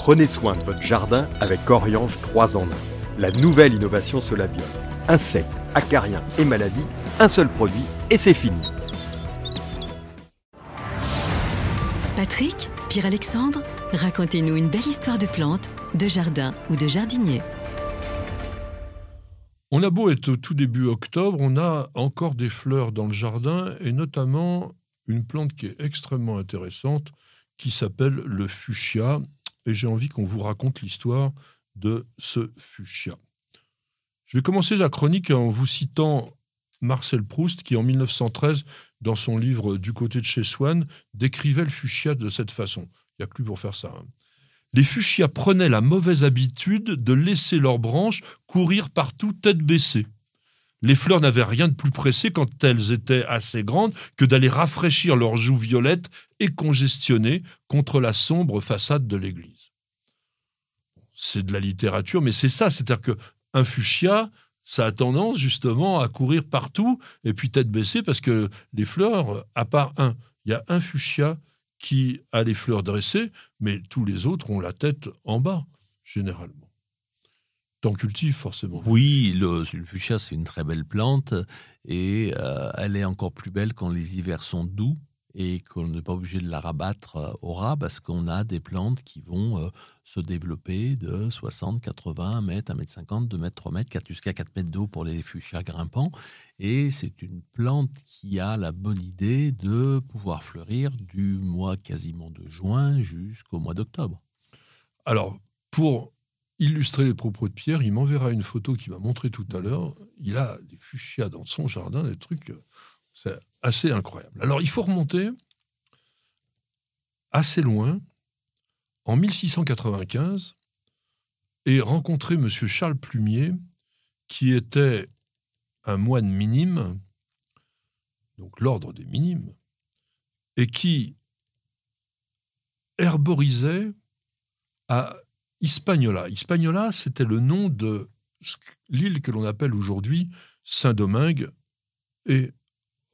Prenez soin de votre jardin avec Oriange 3 en 1. La nouvelle innovation Solabium. Insectes, acariens et maladies, un seul produit et c'est fini. Patrick, Pierre-Alexandre, racontez-nous une belle histoire de plantes, de jardin ou de jardinier. On a beau être au tout début octobre, on a encore des fleurs dans le jardin et notamment une plante qui est extrêmement intéressante qui s'appelle le fuchsia et j'ai envie qu'on vous raconte l'histoire de ce fuchsia. Je vais commencer la chronique en vous citant Marcel Proust qui en 1913 dans son livre Du côté de chez Swann décrivait le fuchsia de cette façon. Il n'y a lui pour faire ça. Hein les fuchsias prenaient la mauvaise habitude de laisser leurs branches courir partout tête baissée. Les fleurs n'avaient rien de plus pressé quand elles étaient assez grandes que d'aller rafraîchir leurs joues violettes et congestionnées contre la sombre façade de l'église. C'est de la littérature, mais c'est ça, c'est-à-dire que un fuchsia, ça a tendance justement à courir partout et puis tête baissée parce que les fleurs, à part un, il y a un fuchsia qui a les fleurs dressées, mais tous les autres ont la tête en bas, généralement. T'en cultives forcément. Oui, le, fuchsia, c'est une très belle plante et euh, elle est encore plus belle quand les hivers sont doux et qu'on n'est pas obligé de la rabattre euh, au ras parce qu'on a des plantes qui vont euh, se développer de 60, 80, 1 mètre, 1 mètre 50, 2 mètres, 3 mètres, jusqu'à 4 mètres d'eau pour les fuchsias grimpants. Et c'est une plante qui a la bonne idée de pouvoir fleurir du mois quasiment de juin jusqu'au mois d'octobre. Alors, pour illustrer les propos de Pierre, il m'enverra une photo qu'il m'a montré tout à l'heure. Il a des fuchsias dans son jardin, des trucs euh, c'est assez incroyable. Alors, il faut remonter assez loin, en 1695, et rencontrer M. Charles Plumier, qui était un moine minime, donc l'ordre des minimes, et qui herborisait à Hispaniola. Hispaniola, c'était le nom de l'île que l'on appelle aujourd'hui Saint-Domingue et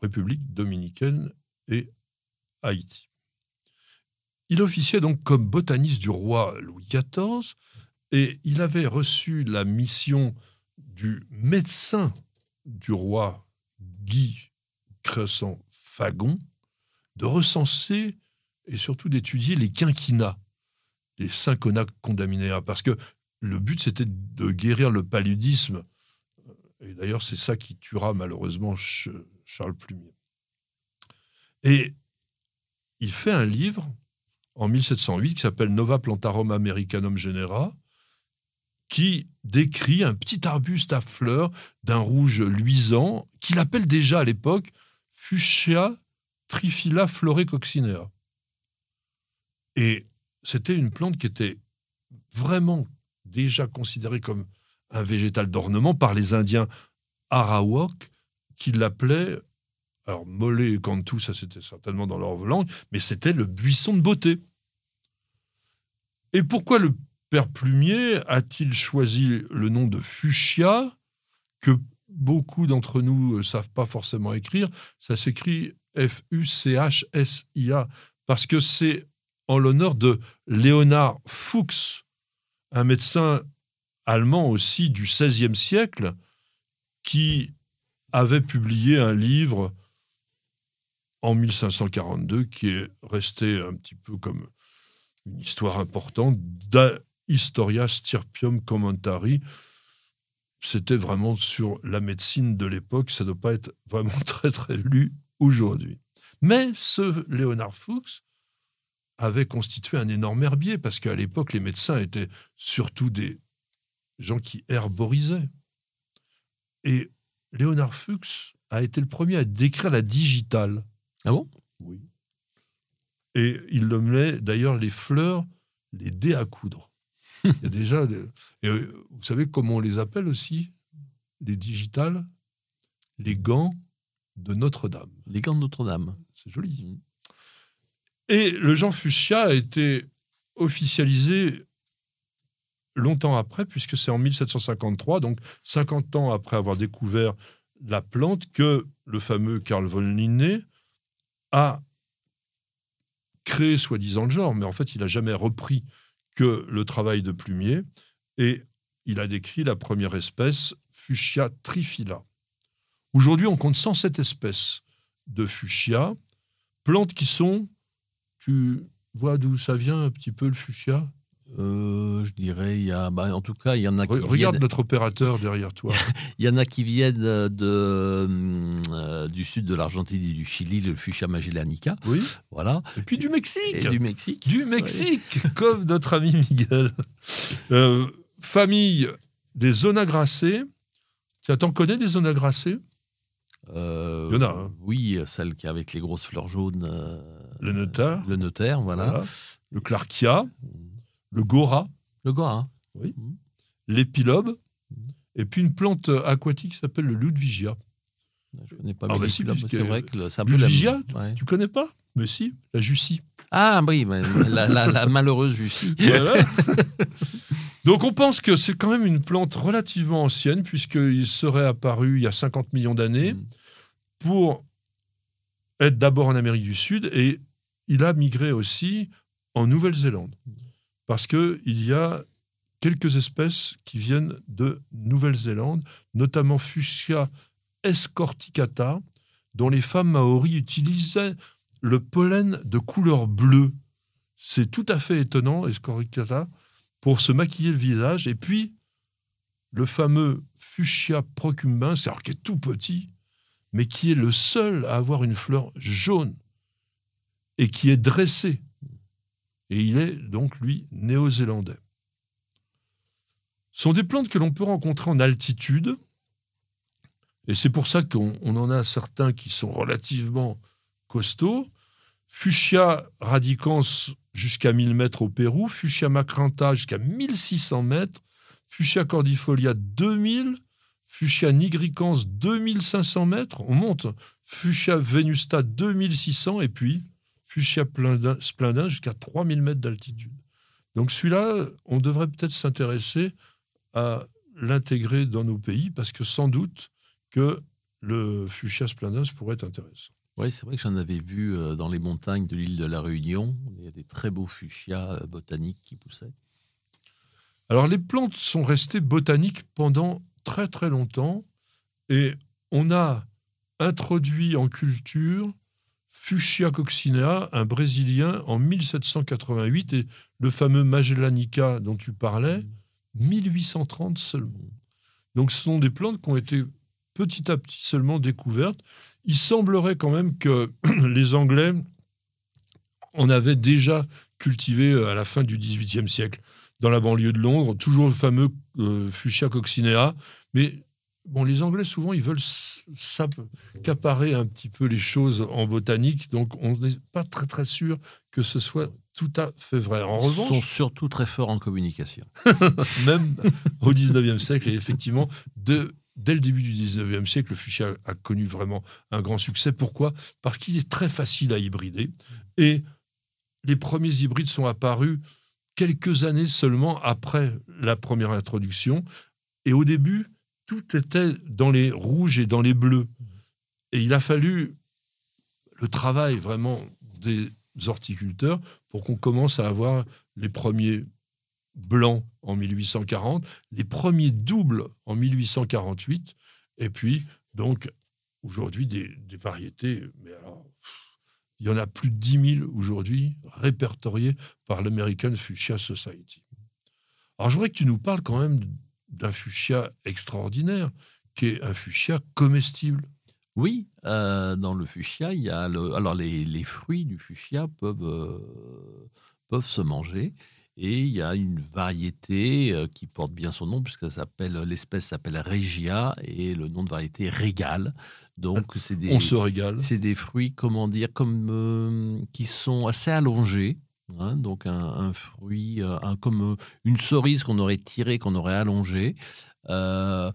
République dominicaine et Haïti. Il officiait donc comme botaniste du roi Louis XIV et il avait reçu la mission du médecin du roi Guy Crescent Fagon de recenser et surtout d'étudier les quinquinats, les cinquonats condamnés parce que le but c'était de guérir le paludisme. Et d'ailleurs, c'est ça qui tuera malheureusement Charles Plumier. Et il fait un livre en 1708 qui s'appelle Nova Plantarum Americanum Genera, qui décrit un petit arbuste à fleurs d'un rouge luisant, qu'il appelle déjà à l'époque Fuchsia trifila coccinea. Et c'était une plante qui était vraiment déjà considérée comme un végétal d'ornement par les Indiens Arawak, qui l'appelaient, alors mollet et cantou, ça c'était certainement dans leur langue, mais c'était le buisson de beauté. Et pourquoi le père Plumier a-t-il choisi le nom de fuchsia, que beaucoup d'entre nous ne savent pas forcément écrire? Ça s'écrit F-U-C-H-S-I-A, parce que c'est en l'honneur de Léonard Fuchs, un médecin allemand aussi du XVIe siècle, qui avait publié un livre en 1542 qui est resté un petit peu comme une histoire importante, Da Historia Stirpium Commentari. C'était vraiment sur la médecine de l'époque, ça ne doit pas être vraiment très très lu aujourd'hui. Mais ce Léonard Fuchs avait constitué un énorme herbier, parce qu'à l'époque, les médecins étaient surtout des gens qui herborisaient. Et Léonard Fuchs a été le premier à décrire la digitale. Ah bon? Oui. Et il nommait d'ailleurs les fleurs les dés à coudre. Il y a déjà. Et euh, vous savez comment on les appelle aussi Les digitales? Les gants de Notre-Dame. Les gants de Notre-Dame. C'est joli. Et le Jean Fuchsia a été officialisé longtemps après, puisque c'est en 1753, donc 50 ans après avoir découvert la plante, que le fameux Carl von Linné a créé soi-disant le genre, mais en fait, il n'a jamais repris que le travail de plumier. Et il a décrit la première espèce, Fuchsia trifila. Aujourd'hui, on compte 107 espèces de fuchsia, plantes qui sont. Tu vois d'où ça vient un petit peu le fuchsia? Euh, je dirais, il y a, bah, en tout cas, il y en a qui Regarde notre opérateur derrière toi. il y en a qui viennent de, euh, du sud de l'Argentine et du Chili, le Fuchsia magellanica. Oui. Voilà. Et puis du Mexique. Et du Mexique. Du Mexique, comme notre ami Miguel. Euh, famille des onagracées. Tu t'en connais des onagracées euh, Il y en a. Hein. Oui, celle qui avec les grosses fleurs jaunes. Le notaire. Le notaire, voilà. Le clarkia. Mm le gora. Le gora. Oui. Mmh. L'épilobe. Mmh. Et puis une plante aquatique qui s'appelle le ludwigia. Je ne connais pas. Ah bah si, c'est vrai que c'est un peu Ludwigia, la... tu connais pas Mais si, la Jussie. Ah oui, la, malheureuse Jussie. Donc on pense que c'est quand même une plante relativement ancienne, puisqu'il serait apparu il y a 50 millions d'années, pour être d'abord en Amérique du Sud, et il a migré aussi en Nouvelle-Zélande parce qu'il y a quelques espèces qui viennent de Nouvelle-Zélande, notamment Fuchsia escorticata, dont les femmes maoris utilisaient le pollen de couleur bleue. C'est tout à fait étonnant, escorticata, pour se maquiller le visage. Et puis, le fameux Fuchsia procumbens, c'est qui est tout petit, mais qui est le seul à avoir une fleur jaune et qui est dressée. Et il est donc, lui, néo-zélandais. Ce sont des plantes que l'on peut rencontrer en altitude, et c'est pour ça qu'on en a certains qui sont relativement costauds. Fuchsia radicans jusqu'à 1000 mètres au Pérou, Fuchsia macranta jusqu'à 1600 mètres, Fuchsia cordifolia 2000, Fuchsia nigricans 2500 mètres, on monte, Fuchsia venusta 2600, et puis Fuchsia splendin jusqu'à 3000 mètres d'altitude. Donc celui-là, on devrait peut-être s'intéresser à l'intégrer dans nos pays parce que sans doute que le Fuchsia splendens pourrait être intéressant. Oui, c'est vrai que j'en avais vu euh, dans les montagnes de l'île de la Réunion. Il y a des très beaux fuchsias euh, botaniques qui poussaient. Alors les plantes sont restées botaniques pendant très très longtemps et on a introduit en culture Fuchsia coccinea, un Brésilien, en 1788, et le fameux Magellanica dont tu parlais, 1830 seulement. Donc ce sont des plantes qui ont été petit à petit seulement découvertes. Il semblerait quand même que les Anglais en avaient déjà cultivé euh, à la fin du XVIIIe siècle dans la banlieue de Londres, toujours le fameux euh, Fuchsia coccinea, mais bon, les Anglais, souvent, ils veulent s'accaparer un petit peu les choses en botanique, donc on n'est pas très très sûr que ce soit tout à fait vrai. En revanche, ils sont surtout très forts en communication. Même au 19e siècle, et effectivement, de, dès le début du 19e siècle, le fuchsia a connu vraiment un grand succès. Pourquoi? Parce qu'il est très facile à hybrider, et les premiers hybrides sont apparus quelques années seulement après la première introduction. Et au début, tout était dans les rouges et dans les bleus. Et il a fallu le travail vraiment des horticulteurs pour qu'on commence à avoir les premiers blancs en 1840, les premiers doubles en 1848, et puis donc aujourd'hui des, variétés, mais alors il y en a plus de 10 000 aujourd'hui répertoriées par l'American Fuchsia Society. Alors je voudrais que tu nous parles quand même d'un fuchsia extraordinaire, qui est un fuchsia comestible. Oui, euh, dans le fuchsia, il y a le, alors les, fruits du fuchsia peuvent, euh, peuvent se manger. Et il y a une variété euh, qui porte bien son nom, puisque s'appelle, l'espèce s'appelle Regia et le nom de variété Régal. Donc, c'est des, On se régale. C'est des fruits, comment dire, comme, qui sont assez allongés, Hein, donc un, fruit, euh, un, comme euh, une cerise qu'on aurait tirée, qu'on aurait allongée. Euh,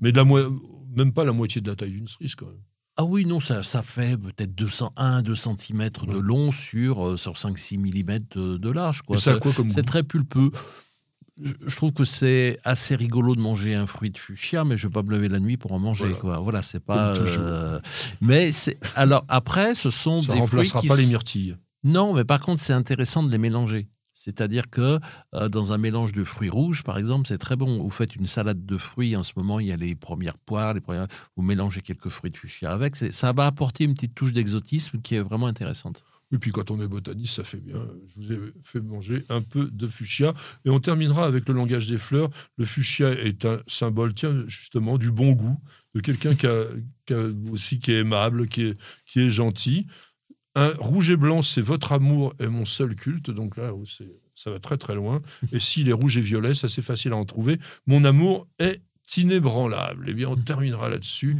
Mais de la même pas la moitié de la taille d'une cerise quand même. Ah oui, non, ça, ça fait peut-être 201, 2 cm de long sur, sur 5-6 mm de, large. Quoi. C'est quoi comme C'est très pulpeux. Je trouve que c'est assez rigolo de manger un fruit de fuchsia, mais je ne vais pas me lever la nuit pour en manger. Voilà, quoi. voilà c'est pas. mais c'est alors après, ce sont ça des fruits qui pas les myrtilles. Non, mais par contre, c'est intéressant de les mélanger. C'est-à-dire que euh, dans un mélange de fruits rouges, par exemple, c'est très bon. Vous faites une salade de fruits, en ce moment, il y a les premières poires, les premières... vous mélangez quelques fruits de fuchsia avec. Ça va apporter une petite touche d'exotisme qui est vraiment intéressante. Et puis quand on est botaniste, ça fait bien. Je vous ai fait manger un peu de fuchsia. Et on terminera avec le langage des fleurs. Le fuchsia est un symbole, tiens, justement, du bon goût, de quelqu'un qui, aussi qui est aimable, qui est, qui est gentil. Un rouge et blanc, c'est votre amour est mon seul culte. Donc là, ça va très très loin. Et s'il est rouge et violet, ça c'est facile à en trouver. Mon amour est inébranlable. Eh bien, on terminera là-dessus.